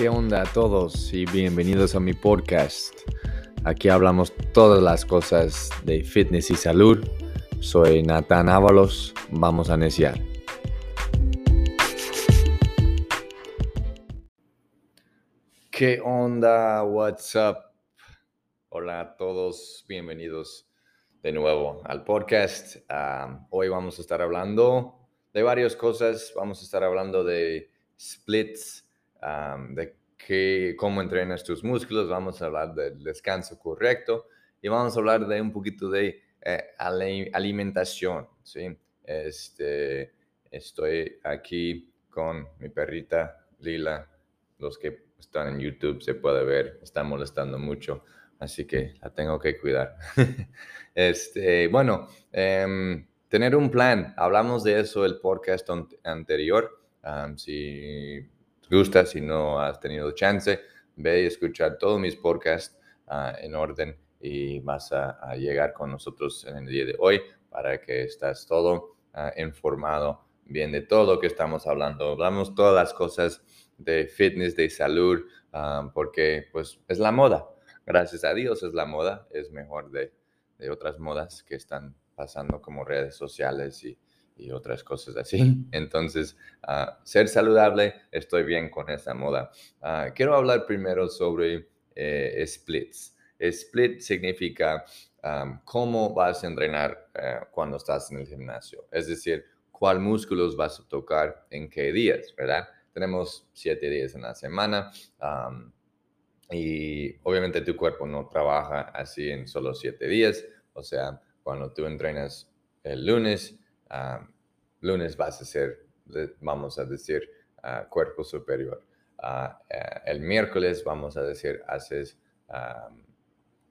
¿Qué onda a todos y bienvenidos a mi podcast? Aquí hablamos todas las cosas de fitness y salud. Soy Nathan Ábalos, vamos a iniciar. ¿Qué onda? What's up? Hola a todos, bienvenidos de nuevo al podcast. Hoy vamos a estar hablando de varias cosas. Vamos a estar hablando de splits, de qué, cómo entrenas tus músculos, vamos a hablar del descanso correcto y vamos a hablar de un poquito de eh, alimentación. ¿sí? Este, estoy aquí con mi perrita Lila. Los que están en YouTube se puede ver, está molestando mucho, así que la tengo que cuidar. este, bueno, eh, tener un plan. Hablamos de eso el podcast anterior. si te gusta, si no has tenido chance, ve y escuchar todos mis podcasts ah, en orden y vas a, llegar con nosotros en el día de hoy para que estés todo ah, informado bien de todo lo que estamos hablando. Hablamos todas las cosas de fitness, de salud, porque pues es la moda. Gracias a Dios es la moda, es mejor de, de otras modas que están pasando como redes sociales y, y otras cosas así. Entonces, uh, ser saludable, estoy bien con esa moda. Uh, quiero hablar primero sobre eh, splits. Split significa um, cómo vas a entrenar uh, cuando estás en el gimnasio. Es decir, cuál músculos vas a tocar en qué días, ¿verdad? Tenemos siete días en la semana. Um, y obviamente tu cuerpo no trabaja así en solo siete días. O sea, cuando tú entrenas el lunes, lunes vas a hacer, vamos a decir, cuerpo superior. Eh, el miércoles, vamos a decir, haces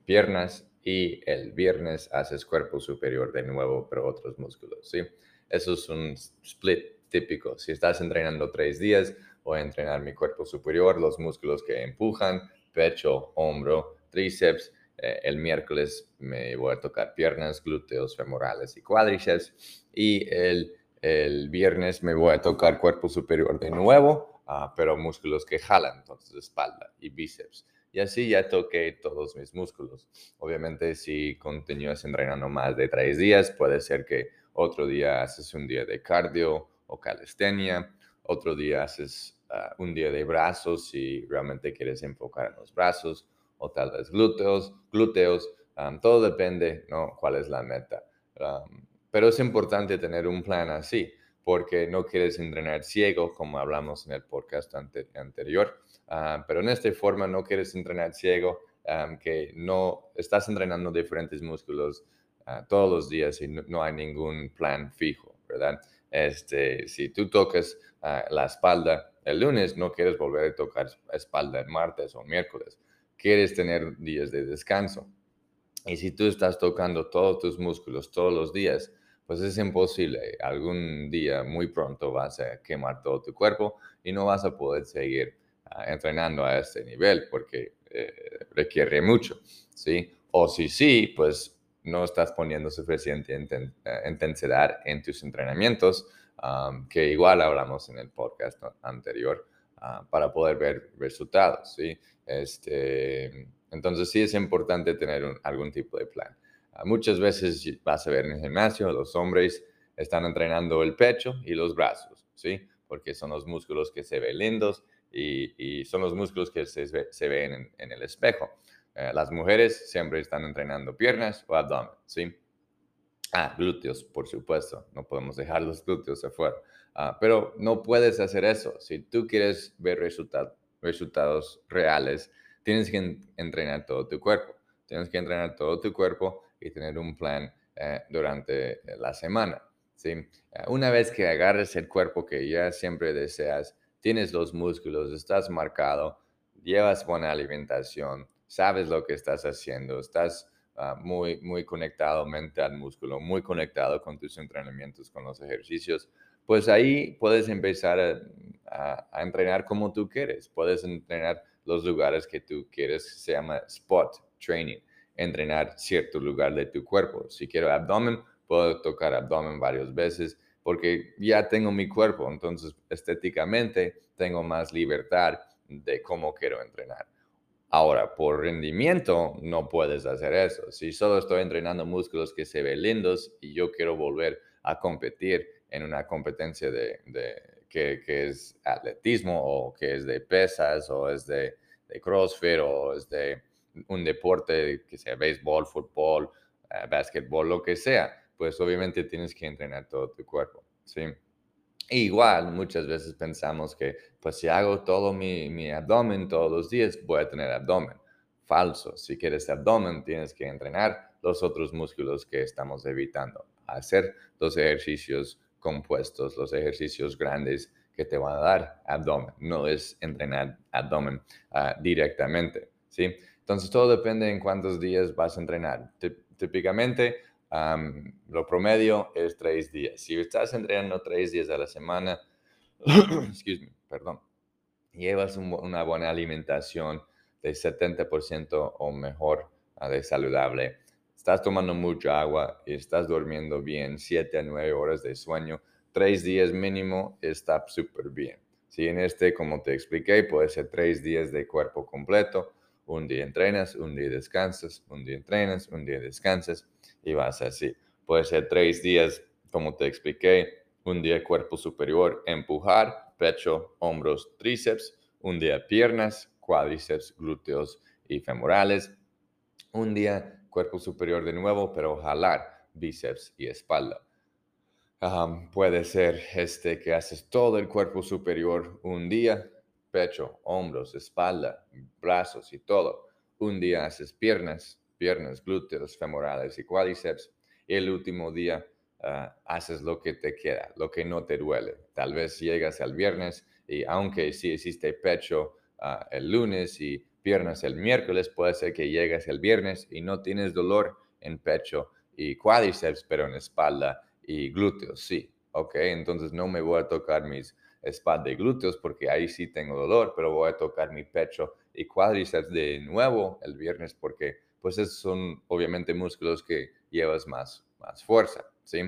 piernas y el viernes haces cuerpo superior de nuevo, pero otros músculos, ¿sí? Eso es un split típico. Si estás entrenando tres días, voy a entrenar mi cuerpo superior, los músculos que empujan, pecho, hombro, tríceps, eh, el miércoles me voy a tocar piernas, glúteos, femorales y cuádriceps. Y el, el viernes me voy a tocar cuerpo superior de nuevo, uh, pero músculos que jalan, entonces espalda y bíceps. Y así ya toqué todos mis músculos. Obviamente, si continúas entrenando más de tres días, puede ser que otro día haces un día de cardio o calistenia, otro día haces uh, un día de brazos si realmente quieres enfocar en los brazos, o tal vez glúteos, glúteos, todo depende, ¿no? ¿Cuál es la meta? Pero es importante tener un plan así, porque no quieres entrenar ciego, como hablamos en el podcast anterior, pero en esta forma no quieres entrenar ciego, que no estás entrenando diferentes músculos ah, todos los días y no, hay ningún plan fijo, ¿verdad? Este, si tú tocas ah, la espalda el lunes, no quieres volver a tocar espalda el martes o miércoles quieres tener días de descanso. Y si tú estás tocando todos tus músculos todos los días, pues es imposible. Algún día muy pronto vas a quemar todo tu cuerpo y no vas a poder seguir ah, entrenando a este nivel porque eh, requiere mucho, ¿sí? O si sí, pues no estás poniendo suficiente eh, intensidad en tus entrenamientos, que igual hablamos en el podcast anterior, ah, para poder ver resultados, ¿sí? Este, entonces sí es importante tener algún tipo de plan. Muchas veces vas a ver en el gimnasio, los hombres están entrenando el pecho y los brazos, ¿sí? Porque son los músculos que se ven lindos y, son los músculos que se, se ven en, el espejo. Eh, las mujeres siempre están entrenando piernas o abdomen, ¿sí? Ah, glúteos, por supuesto. No podemos dejar los glúteos afuera. Ah, pero no puedes hacer eso. Si tú quieres ver resultados resultados reales, tienes que entrenar todo tu cuerpo. Tienes que entrenar todo tu cuerpo y tener un plan eh, durante la semana. ¿sí? Eh, una vez que agarres el cuerpo que ya siempre deseas, tienes los músculos, estás marcado, llevas buena alimentación, sabes lo que estás haciendo, estás ah, muy, muy conectado mente al músculo, muy conectado con tus entrenamientos, con los ejercicios, pues ahí puedes empezar a, entrenar como tú quieres. Puedes entrenar los lugares que tú quieres, se llama spot training, entrenar cierto lugar de tu cuerpo. Si quiero abdomen, puedo tocar abdomen varias veces porque ya tengo mi cuerpo, entonces estéticamente tengo más libertad de cómo quiero entrenar. Ahora, por rendimiento, no puedes hacer eso. Si solo estoy entrenando músculos que se ven lindos y yo quiero volver a competir en una competencia de, que, es atletismo o que es de pesas o es de, de CrossFit o es de un deporte que sea béisbol, fútbol, uh, básquetbol, lo que sea, pues obviamente tienes que entrenar todo tu cuerpo, ¿sí? Igual, muchas veces pensamos que, pues si hago todo mi, mi, abdomen todos los días, voy a tener abdomen. Falso. Si quieres abdomen, tienes que entrenar los otros músculos que estamos evitando. Hacer los ejercicios compuestos, los ejercicios grandes que te van a dar abdomen. No es entrenar abdomen uh, directamente, ¿sí? Entonces, todo depende en cuántos días vas a entrenar. Típicamente, lo promedio es tres días. Si estás entrenando tres días a la semana, excuse me, perdón, llevas una buena alimentación de 70% o mejor ah, de saludable, estás tomando mucha agua y estás durmiendo bien, 7 a 9 horas de sueño, tres días mínimo está súper bien. Si en este, como te expliqué, puede ser tres días de cuerpo completo, un día entrenas, un día descansas, un día entrenas, un día descansas y vas así. Puede ser tres días, como te expliqué, un día cuerpo superior, empujar, pecho, hombros, tríceps, un día piernas, cuádriceps, glúteos y femorales, un día cuerpo superior de nuevo, pero jalar, bíceps y espalda. puede ser este que haces todo el cuerpo superior un día, pecho, hombros, espalda, brazos y todo. Un día haces piernas, piernas, glúteos, femorales y cuádriceps. Y el último día ah, haces lo que te queda, lo que no te duele. Tal vez llegas al viernes y aunque sí hiciste pecho ah, el lunes y piernas el miércoles, puede ser que llegues el viernes y no tienes dolor en pecho y cuádriceps, pero en espalda y glúteos, sí. Ok, entonces no me voy a tocar mis espalda y glúteos porque ahí sí tengo dolor, pero voy a tocar mi pecho y cuádriceps de nuevo el viernes porque pues esos son obviamente músculos que llevas más, más fuerza, ¿sí?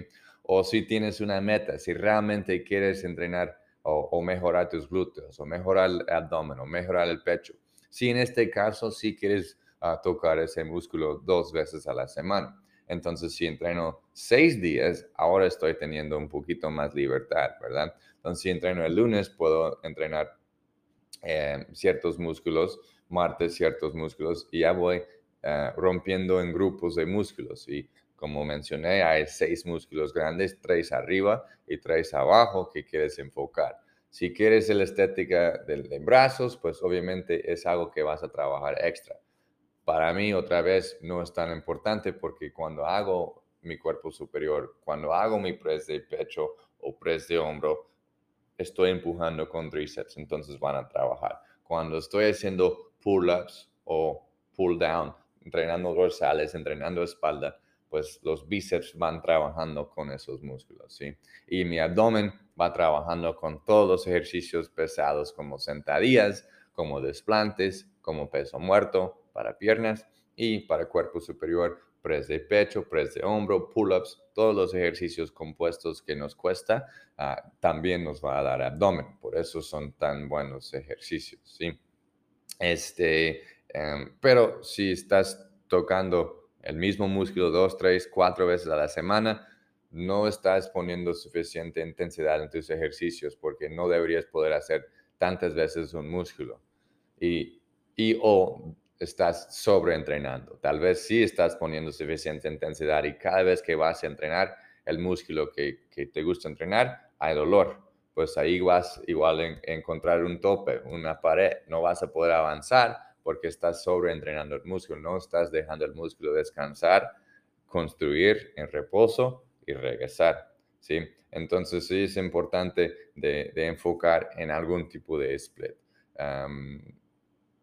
O si tienes una meta, si realmente quieres entrenar o, mejorar tus glúteos, o mejorar el abdomen, o mejorar el pecho. Si en este caso sí quieres ah, tocar ese músculo dos veces a la semana. Entonces, si entreno seis días, ahora estoy teniendo un poquito más libertad, ¿verdad? Entonces, si entreno el lunes, puedo entrenar eh, ciertos músculos, martes ciertos músculos, y ya voy eh, rompiendo en grupos de músculos. Y como mencioné, hay seis músculos grandes, tres arriba y tres abajo que quieres enfocar. Si quieres la estética de, de brazos, pues obviamente es algo que vas a trabajar extra. Para mí, otra vez, no es tan importante porque cuando hago mi cuerpo superior, cuando hago mi press de pecho o press de hombro, estoy empujando con tríceps, entonces van a trabajar. Cuando estoy haciendo pull-ups o pull-down, entrenando dorsales, entrenando espalda, pues los bíceps van trabajando con esos músculos, ¿sí? Y mi abdomen va trabajando con todos los ejercicios pesados como sentadillas, como desplantes, como peso muerto para piernas y para cuerpo superior, press de pecho, press de hombro, pull-ups, todos los ejercicios compuestos que nos cuesta, ah, también nos va a dar abdomen. Por eso son tan buenos ejercicios, ¿sí? Este, Em, pero si estás tocando el mismo músculo dos, tres, cuatro veces a la semana, no estás poniendo suficiente intensidad en tus ejercicios porque no deberías poder hacer tantas veces un músculo. Y, y o estás sobreentrenando. Tal vez sí estás poniendo suficiente intensidad y cada vez que vas a entrenar el músculo que, que te gusta entrenar, hay dolor. Pues ahí vas igual a encontrar un tope, una pared, no vas a poder avanzar porque estás sobreentrenando el músculo, no estás dejando el músculo descansar, construir en reposo y regresar, ¿sí? Entonces sí es importante de, enfocar en algún tipo de split.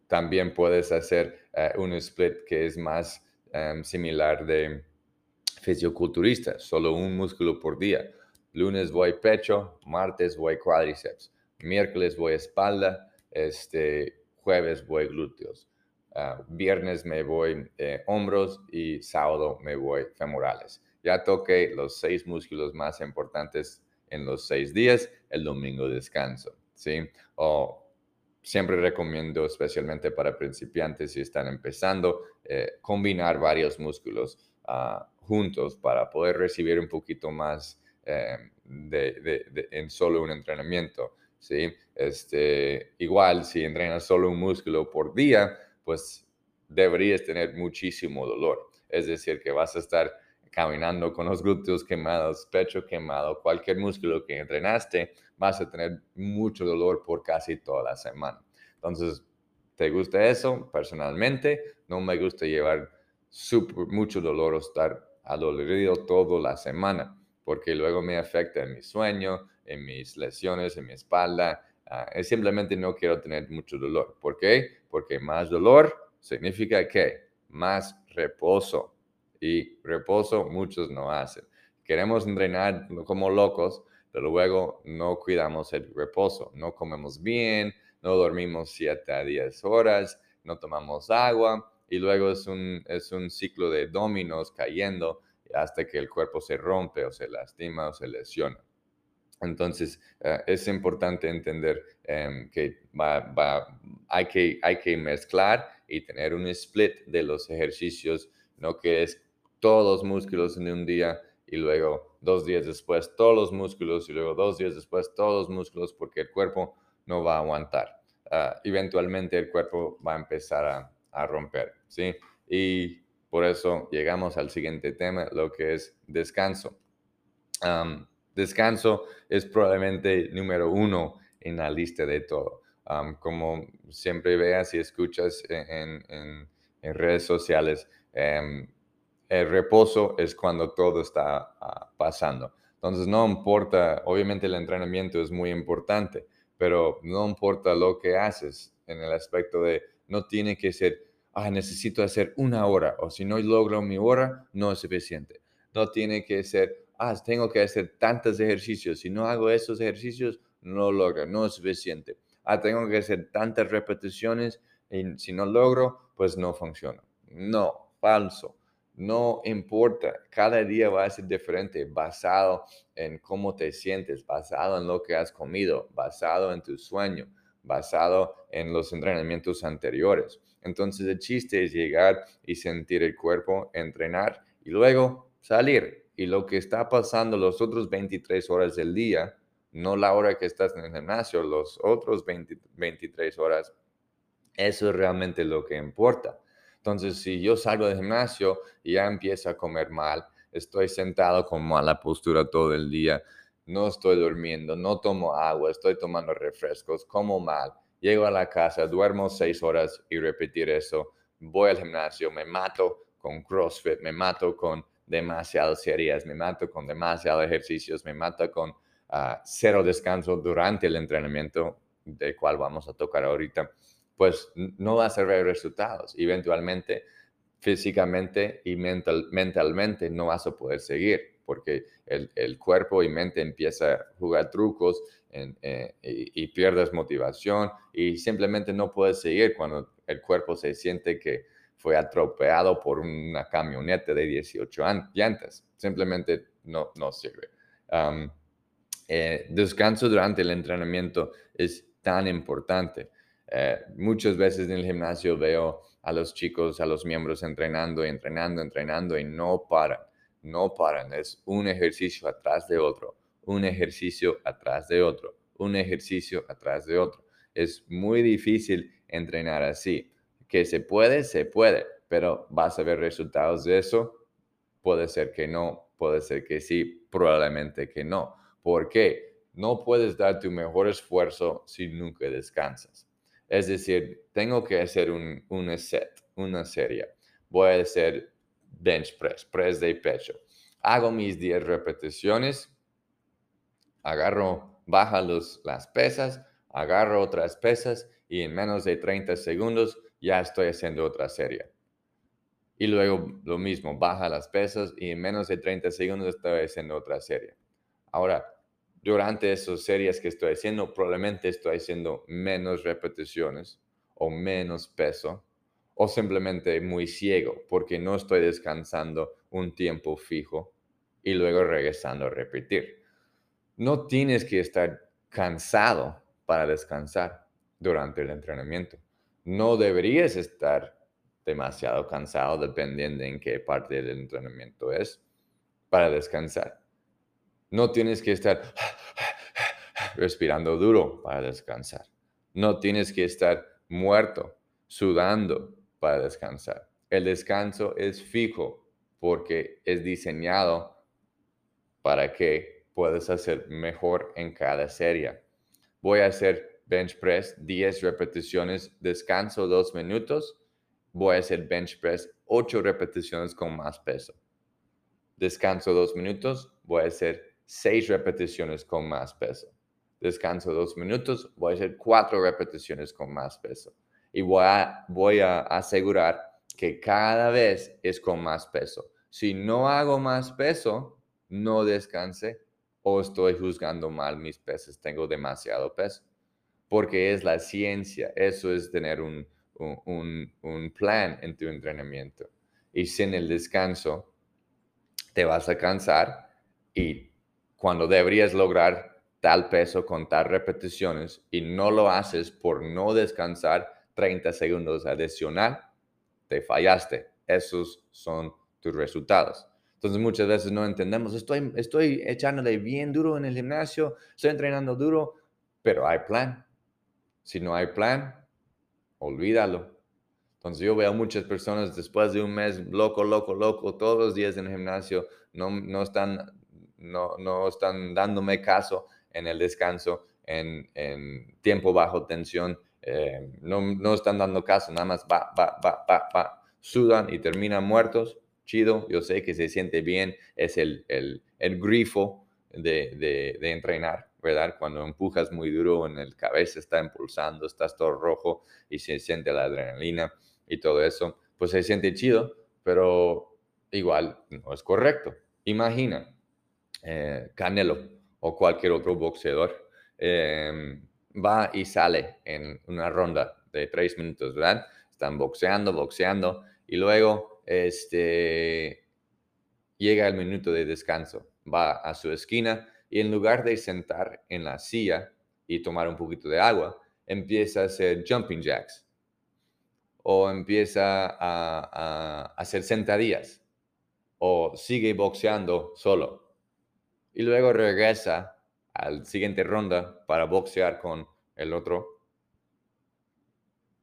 También puedes hacer eh, un split que es más similar de fisioculturista, solo un músculo por día. Lunes voy pecho, martes voy cuádriceps, miércoles voy espalda, este, jueves voy glúteos, ah, viernes me voy eh, hombros y sábado me voy femorales. Ya toqué los seis músculos más importantes en los seis días, el domingo descanso, ¿sí? O siempre recomiendo, especialmente para principiantes si están empezando, eh, combinar varios músculos ah, juntos para poder recibir un poquito más eh, de, en solo un entrenamiento. ¿sí? Este, igual, si entrenas solo un músculo por día, pues deberías tener muchísimo dolor. Es decir, que vas a estar caminando con los glúteos quemados, pecho quemado, cualquier músculo que entrenaste, vas a tener mucho dolor por casi toda la semana. Entonces, ¿te gusta eso? Personalmente, no me gusta llevar super, mucho dolor o estar adolorido toda la semana, porque luego me afecta en mi sueño, en mis lesiones, en mi espalda. Uh, simplemente no quiero tener mucho dolor. ¿Por qué? Porque más dolor significa que más reposo. Y reposo muchos no hacen. Queremos entrenar como locos, pero luego no cuidamos el reposo. No comemos bien, no dormimos 7 a 10 horas, no tomamos agua y luego es un, es un ciclo de dominos cayendo hasta que el cuerpo se rompe o se lastima o se lesiona. Entonces, eh, es importante entender em, que, va, hay que hay que mezclar y tener un split de los ejercicios, no que es todos los músculos en un día y luego dos días después todos los músculos y luego dos días después todos los músculos porque el cuerpo no va a aguantar. Ah, eventualmente el cuerpo va a empezar a, a romper, ¿sí? Y por eso llegamos al siguiente tema, lo que es descanso. descanso es probablemente número uno en la lista de todo. como siempre veas y escuchas en, en, redes sociales, em, el reposo es cuando todo está ah, pasando. Entonces no importa, obviamente el entrenamiento es muy importante, pero no importa lo que haces en el aspecto de no tiene que ser ah, necesito hacer una hora o si no logro mi hora, no es suficiente. No tiene que ser, ah, tengo que hacer tantos ejercicios. Si no hago esos ejercicios, no logro, no es suficiente. Ah, tengo que hacer tantas repeticiones y si no logro, pues no funciona. No, falso. No importa, cada día va a ser diferente, basado en cómo te sientes, basado en lo que has comido, basado en tu sueño, basado en los entrenamientos anteriores. Entonces el chiste es llegar y sentir el cuerpo, entrenar y luego salir. Y lo que está pasando los otros 23 horas del día, no la hora que estás en el gimnasio, los otros 23 horas, eso es realmente lo que importa. Entonces, si yo salgo del gimnasio y ya empiezo a comer mal, estoy sentado con mala postura todo el día, no estoy durmiendo, no tomo agua, estoy tomando refrescos, como mal, llego a la casa, duermo seis horas y repetir eso, voy al gimnasio, me mato con CrossFit, me mato con demasiadas series, me mato con demasiados ejercicios, me mato con ah, cero descanso durante el entrenamiento, del cual vamos a tocar ahorita, pues no vas a ver resultados. Eventualmente, físicamente y mental, mentalmente no vas a poder seguir porque el, cuerpo y mente empieza a jugar trucos eh, y, pierdes motivación y simplemente no puedes seguir cuando el cuerpo se siente que fue atropellado por una camioneta de 18 llantas. Simplemente no, no sirve. Eh, descanso durante el entrenamiento es tan importante. Eh, muchas veces en el gimnasio veo a los chicos, a los miembros entrenando, entrenando, entrenando y no paran no paran, es un ejercicio atrás de otro, un ejercicio atrás de otro, un ejercicio atrás de otro. Es muy difícil entrenar así. Que se puede, se puede, pero vas a ver resultados de eso. Puede ser que no, puede ser que sí, probablemente que no. ¿Por qué? No puedes dar tu mejor esfuerzo si nunca descansas. Es decir, tengo que hacer un, un set, una serie. Voy a hacer bench press, press de pecho. Hago mis 10 repeticiones, agarro, baja las pesas, agarro otras pesas y en menos de 30 segundos ya estoy haciendo otra serie. Y luego lo mismo, baja las pesas y en menos de 30 segundos estoy haciendo otra serie. Ahora, durante esas series que estoy haciendo, probablemente estoy haciendo menos repeticiones o menos peso o simplemente muy ciego porque no estoy descansando un tiempo fijo y luego regresando a repetir. No tienes que estar cansado para descansar. durante el entrenamiento. No deberías estar demasiado cansado dependiendo en qué parte del entrenamiento es para descansar. No tienes que estar respirando duro para descansar. No tienes que estar muerto, sudando para descansar. El descanso es fijo porque es diseñado para que puedas hacer mejor en cada serie. Voy a hacer bench press 10 repeticiones, descanso 2 minutos. Voy a hacer bench press 8 repeticiones con más peso. Descanso 2 minutos, voy a hacer 6 repeticiones con más peso. Descanso 2 minutos, voy a hacer 4 repeticiones con más peso. Y voy a, voy a asegurar que cada vez es con más peso. Si no hago más peso, no descanse o estoy juzgando mal mis pesos, tengo demasiado peso. Porque es la ciencia, eso es tener un, un, un plan en tu entrenamiento. Y sin el descanso, te vas a cansar y cuando deberías lograr tal peso con tal repeticiones y no lo haces por no descansar 30 segundos adicional, te fallaste. Esos son tus resultados. Entonces muchas veces no entendemos, estoy, estoy echándole bien duro en el gimnasio, estoy entrenando duro, pero hay plan. Si no hay plan, olvídalo. Entonces yo veo muchas personas después de un mes loco, loco, loco, todos los días en el gimnasio, no, no, están, no, no están dándome caso en el descanso, en, en tiempo bajo tensión, eh, no, no, están dando caso, nada más va, va, va, va, va, sudan y terminan muertos. Chido, yo sé que se siente bien, es el, el, el grifo de, de, de, entrenar, ¿verdad? Cuando empujas muy duro en el cabeza, está impulsando, estás todo rojo y se siente la adrenalina y todo eso, pues se siente chido, pero igual no es correcto. Imagina, eh, Canelo o cualquier otro boxeador. Eh, va y sale en una ronda de tres minutos, ¿verdad? Están boxeando, boxeando y luego este, llega el minuto de descanso. Va a su esquina y en lugar de sentar en la silla y tomar un poquito de agua, empieza a hacer jumping jacks o empieza a hacer sentadillas o sigue boxeando solo y luego regresa al siguiente ronda para boxear con el otro.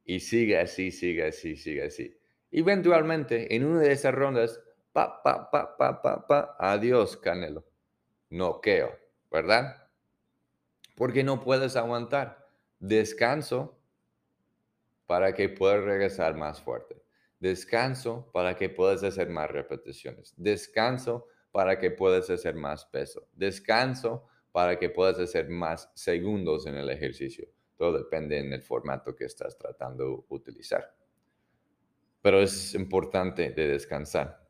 Y sigue así, sigue así, sigue así. Eventualmente, en una de esas rondas, pa, pa, pa, pa, pa, pa, adiós, Canelo. Noqueo, ¿verdad? Porque no puedes aguantar. Descanso para que puedas regresar más fuerte. Descanso para que puedas hacer más repeticiones. Descanso para que puedas hacer más peso. Descanso para que puedas hacer más segundos en el ejercicio. Todo depende en el formato que estás tratando de utilizar. Pero es importante de descansar.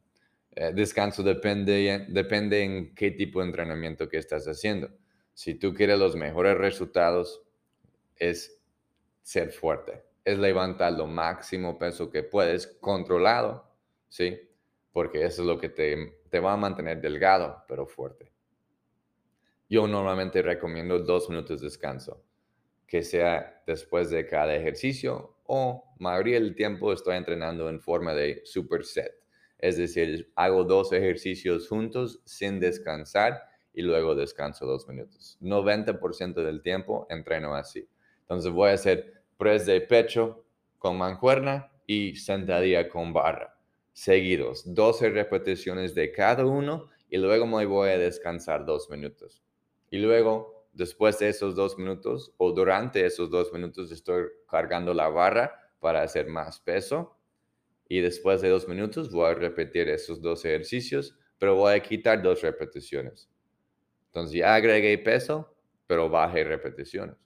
Eh, descanso depende, depende en qué tipo de entrenamiento que estás haciendo. Si tú quieres los mejores resultados, es ser fuerte, es levantar lo máximo peso que puedes, controlado, ¿sí? Porque eso es lo que te, te va a mantener delgado, pero fuerte. Yo normalmente recomiendo dos minutos de descanso, que sea después de cada ejercicio o mayoría del tiempo estoy entrenando en forma de superset. Es decir, hago dos ejercicios juntos sin descansar y luego descanso dos minutos. 90% del tiempo entreno así. Entonces voy a hacer press de pecho con mancuerna y sentadilla con barra. Seguidos, 12 repeticiones de cada uno y luego me voy a descansar dos minutos. Y luego, después de esos dos minutos o durante esos dos minutos, estoy cargando la barra para hacer más peso. Y después de dos minutos voy a repetir esos dos ejercicios, pero voy a quitar dos repeticiones. Entonces ya agregué peso, pero bajé repeticiones.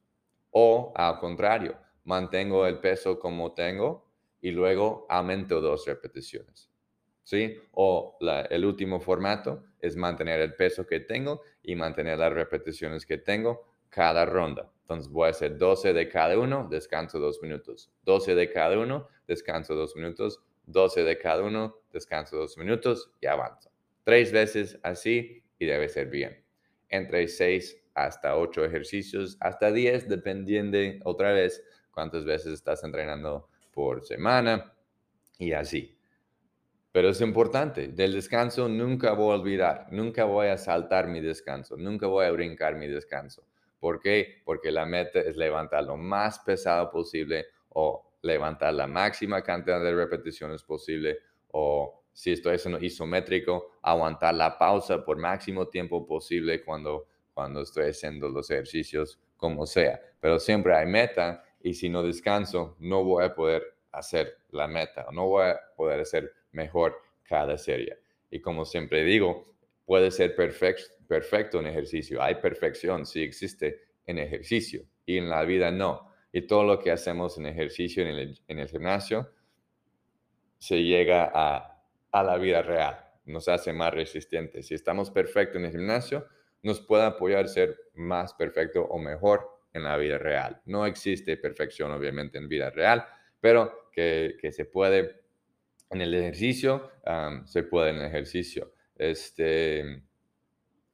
O al contrario, mantengo el peso como tengo y luego aumento dos repeticiones. ¿Sí? O el último formato, es mantener el peso que tengo y mantener las repeticiones que tengo cada ronda. Entonces voy a hacer 12 de cada uno, descanso dos minutos. 12 de cada uno, descanso dos minutos. 12 de cada uno, descanso dos minutos y avanzo. Tres veces así y debe ser bien. Entre 6 hasta 8 ejercicios, hasta 10, dependiendo otra vez cuántas veces estás entrenando por semana y así. Pero es importante, del descanso nunca voy a olvidar, nunca voy a saltar mi descanso, nunca voy a brincar mi descanso. ¿Por qué? Porque la meta es levantar lo más pesado posible o levantar la máxima cantidad de repeticiones posible o si estoy haciendo isométrico, aguantar la pausa por máximo tiempo posible cuando, cuando estoy haciendo los ejercicios, como sea. Pero siempre hay meta y si no descanso, no voy a poder hacer la meta, no voy a poder hacer mejor cada serie. Y como siempre digo, puede ser perfecto, perfecto en ejercicio. Hay perfección, si existe en ejercicio y en la vida no. Y todo lo que hacemos en ejercicio en el, en el gimnasio se llega a, a la vida real, nos hace más resistentes. Si estamos perfectos en el gimnasio, nos puede apoyar a ser más perfecto o mejor en la vida real. No existe perfección, obviamente, en vida real, pero que, que se puede en el ejercicio, se puede en el ejercicio. Este,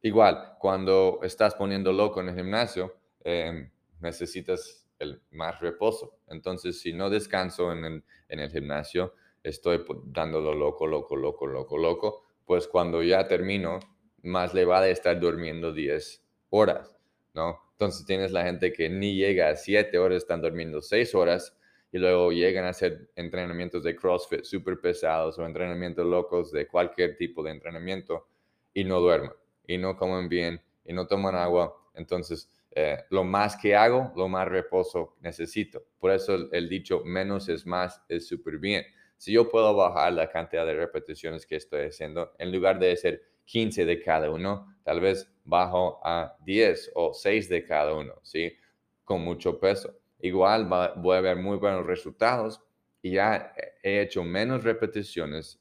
igual, cuando estás poniendo loco en el gimnasio, em, necesitas el más reposo. Entonces, si no descanso en el, en el gimnasio, estoy dándolo loco, loco, loco, loco, loco, pues cuando ya termino, más le va a estar durmiendo 10 horas, ¿no? Entonces tienes la gente que ni llega a 7 horas, están durmiendo 6 horas y luego llegan a hacer entrenamientos de CrossFit súper pesados o entrenamientos locos de cualquier tipo de entrenamiento y no duermen y no comen bien y no toman agua. Entonces, eh, lo más que hago, lo más reposo necesito. Por eso el, dicho menos es más es súper bien. Si yo puedo bajar la cantidad de repeticiones que estoy haciendo, en lugar de hacer 15 de cada uno, tal vez bajo a 10 o 6 de cada uno, ¿sí? Con mucho peso igual voy a ver muy buenos resultados y ya he hecho menos repeticiones,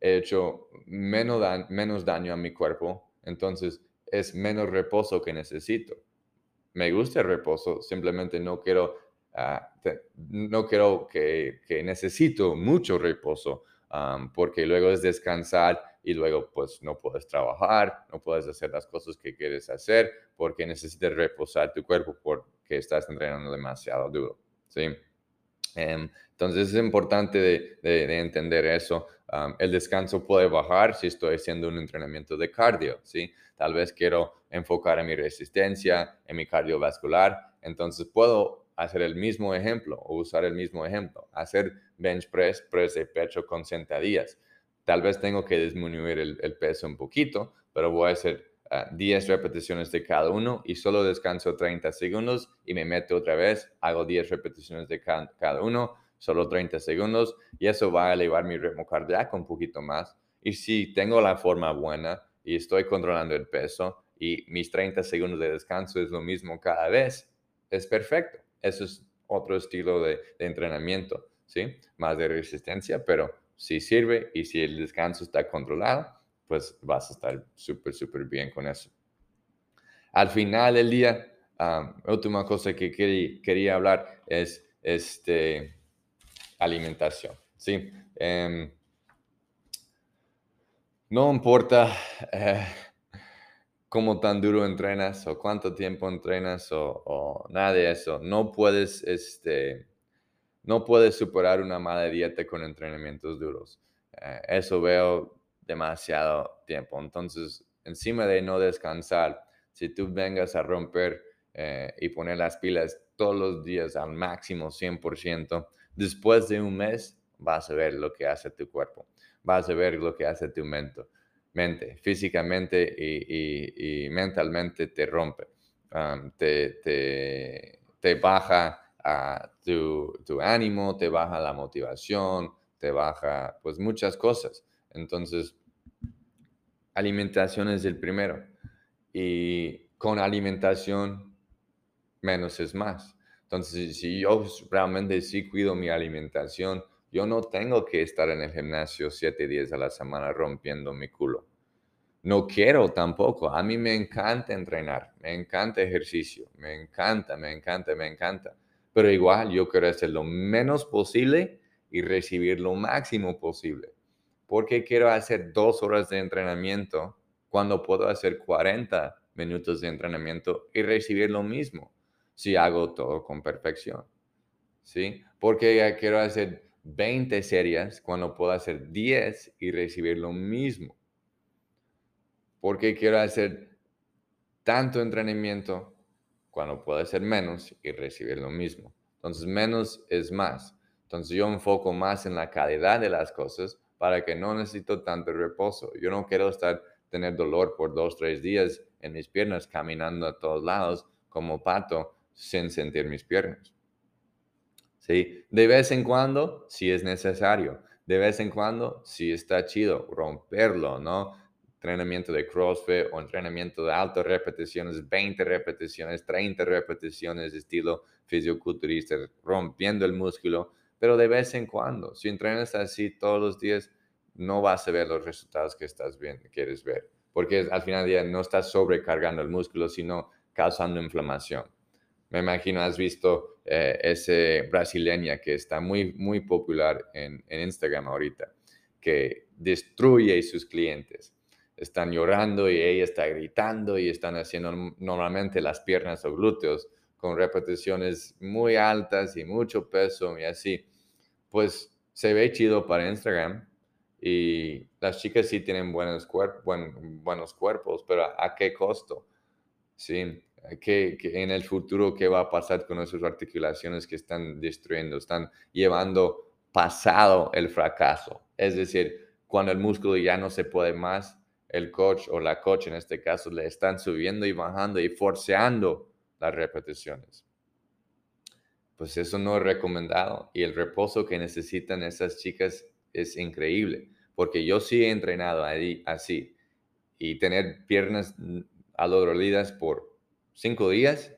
he hecho menos, daño a mi cuerpo, entonces es menos reposo que necesito. Me gusta el reposo, simplemente no quiero, ah, no quiero que, que, necesito mucho reposo, porque luego es descansar y luego pues no puedes trabajar, no puedes hacer las cosas que quieres hacer porque necesitas reposar tu cuerpo por que estás entrenando demasiado duro, ¿sí? Em, entonces es importante de, entender eso. el descanso puede bajar si estoy haciendo un entrenamiento de cardio, ¿sí? Tal vez quiero enfocar en mi resistencia, en mi cardiovascular, entonces puedo hacer el mismo ejemplo o usar el mismo ejemplo, hacer bench press, press de pecho con sentadillas. Tal vez tengo que disminuir el, peso un poquito, pero voy a hacer 10 ah, repeticiones de cada uno y solo descanso 30 segundos y me meto otra vez, hago 10 repeticiones de cada uno, solo 30 segundos y eso va a elevar mi ritmo cardíaco un poquito más. Y si tengo la forma buena y estoy controlando el peso y mis 30 segundos de descanso es lo mismo cada vez, es perfecto. Eso es otro estilo de entrenamiento, ¿sí? Más de resistencia, pero si sirve y si el descanso está controlado, pues vas a estar súper, súper bien con eso. Al final del día, última cosa que quería, hablar es este, alimentación. ¿sí? Em, no importa eh, cómo tan duro entrenas o cuánto tiempo entrenas o, nada de eso, no puedes, este, no puedes superar una mala dieta con entrenamientos duros. Eh, eso veo demasiado tiempo. Entonces, encima de no descansar, si tú vengas a romper eh, y poner las pilas todos los días al máximo 100%, después de un mes vas a ver lo que hace tu cuerpo, vas a ver lo que hace tu mente, mente físicamente y, mentalmente te rompe, te, te, baja tu, tu ánimo, te baja la motivación, te baja pues muchas cosas. Entonces, alimentación es el primero. Y con alimentación, menos es más. Entonces, si yo realmente sí cuido mi alimentación, yo no tengo que estar en el gimnasio siete días a la semana rompiendo mi culo. No quiero tampoco. A mí me encanta entrenar, me encanta ejercicio, me encanta, me encanta, me encanta. Pero igual yo quiero hacer lo menos posible y recibir lo máximo posible. ¿Por qué quiero hacer dos horas de entrenamiento cuando puedo hacer 40 minutos de entrenamiento y recibir lo mismo si hago todo con perfección? ¿sí? Porque quiero hacer 20 series cuando puedo hacer 10 y recibir lo mismo. Porque quiero hacer tanto entrenamiento cuando puedo hacer menos y recibir lo mismo. Entonces, menos es más. Entonces, yo enfoco más en la calidad de las cosas para que no necesito tanto reposo. Yo no quiero estar, tener dolor por dos, tres días en mis piernas caminando a todos lados como pato sin sentir mis piernas. ¿Sí? De vez en cuando, si es necesario. De vez en cuando, si está chido romperlo, ¿no? Entrenamiento de CrossFit o entrenamiento de altas repeticiones, 20 repeticiones, 30 repeticiones, estilo fisioculturista, rompiendo el músculo, pero de vez en cuando. Si entrenas así todos los días, no vas a ver los resultados que estás viendo, quieres ver, porque al final del día no estás sobrecargando el músculo, sino causando inflamación. Me imagino has visto eh, ese brasileña que está muy, muy popular en, en Instagram ahorita, que destruye sus clientes. Están llorando y ella está gritando y están haciendo normalmente las piernas o glúteos con repeticiones muy altas y mucho peso y así. Pues se ve chido para Instagram y las chicas sí tienen buenos, buenos cuerpos, pero ¿a, qué costo? Sí, ¿Qué, en el futuro qué va a pasar con nuestras articulaciones que están destruyendo, están llevando pasado el fracaso. Es decir, cuando el músculo ya no se puede más, el coach o la coach en este caso le están subiendo y bajando y forceando las repeticiones. Pues eso no es recomendado y el reposo que necesitan esas chicas es increíble, porque yo sí he entrenado ahí así y tener piernas adoloridas por cinco días,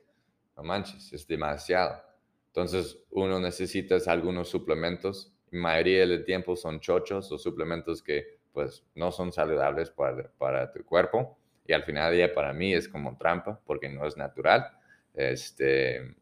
no manches, es demasiado. Entonces uno necesita algunos suplementos, la mayoría del tiempo son chochos o suplementos que pues no son saludables para, para tu cuerpo y al final del día para mí es como trampa porque no es natural. Este,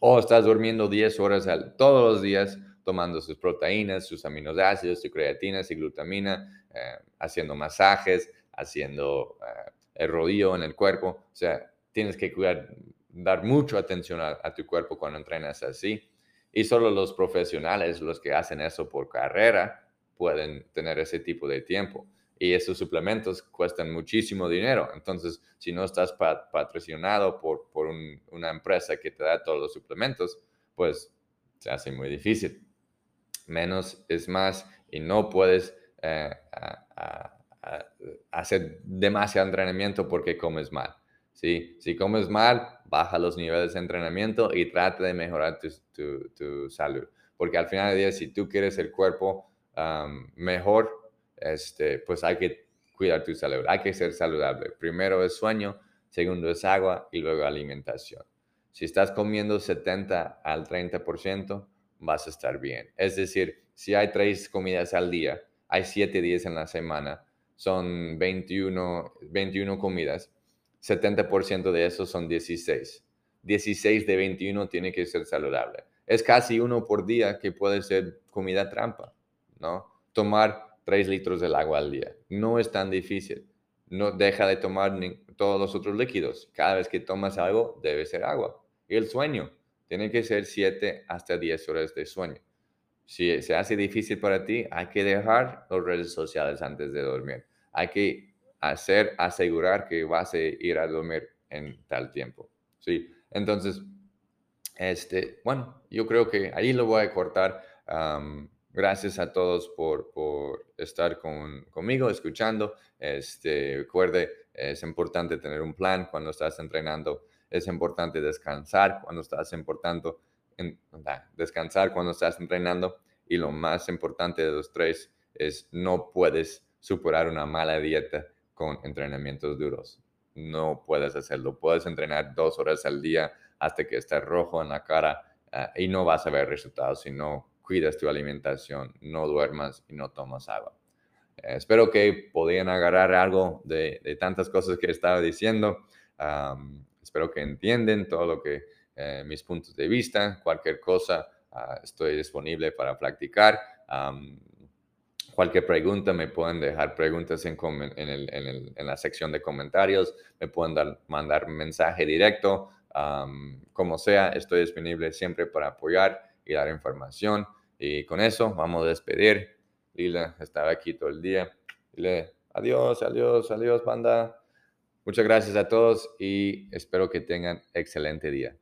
o estás durmiendo 10 horas todos los días tomando sus proteínas, sus aminoácidos, su creatina, su glutamina, eh, haciendo masajes, haciendo eh, el rodillo en el cuerpo. O sea, tienes que cuidar, dar mucha atención a, tu cuerpo cuando entrenas así. Y solo los profesionales, los que hacen eso por carrera, pueden tener ese tipo de tiempo. Y esos suplementos cuestan muchísimo dinero. Entonces, si no estás patrocinado por, por una empresa que te da todos los suplementos, pues se hace muy difícil. Menos es más y no puedes eh, hacer demasiado entrenamiento porque comes mal. ¿sí? Si comes mal, baja los niveles de entrenamiento y trata de mejorar tu, salud. Porque al final del día, si tú quieres el cuerpo mejor, este, pues hay que cuidar tu salud, hay que ser saludable. Primero es sueño, segundo es agua y luego alimentación. Si estás comiendo 70 al 30%, vas a estar bien. Es decir, si hay tres comidas al día, hay siete días en la semana, son 21, 21 comidas 70% de esos son 16. 16 de 21 tiene que ser saludable. Es casi uno por día que puede ser comida trampa, ¿no? Tomar 3 litros del agua al día. No es tan difícil. No deja de tomar todos los otros líquidos. Cada vez que tomas algo, debe ser agua. Y el sueño. Tiene que ser 7 hasta 10 horas de sueño. Si se hace difícil para ti, hay que dejar las redes sociales antes de dormir. Hay que hacer, asegurar que vas a ir a dormir en tal tiempo. ¿sí? Entonces, este, bueno, yo creo que ahí lo voy a cortar. Gracias a todos por, por estar con, conmigo, escuchando. Este, recuerde, es importante tener un plan cuando estás entrenando. Es importante descansar cuando estás importando, descansar cuando estás entrenando. Y lo más importante de los tres es no puedes superar una mala dieta con entrenamientos duros. No puedes hacerlo. Puedes entrenar dos horas al día hasta que estés rojo en la cara ah, y no vas a ver resultados si no cuidas tu alimentación, no duermas y no tomas agua. Eh, espero que podían agarrar algo de, tantas cosas que estaba diciendo. espero que entienden todo lo que eh, mis puntos de vista, cualquier cosa, ah, estoy disponible para practicar cualquier pregunta, me pueden dejar preguntas en, la sección de comentarios, me pueden dar, mandar mensaje directo, como sea, estoy disponible siempre para apoyar y dar información. Y con eso vamos a despedir. Lila estaba aquí todo el día. Dile adiós, adiós, adiós, banda. Muchas gracias a todos y espero que tengan excelente día.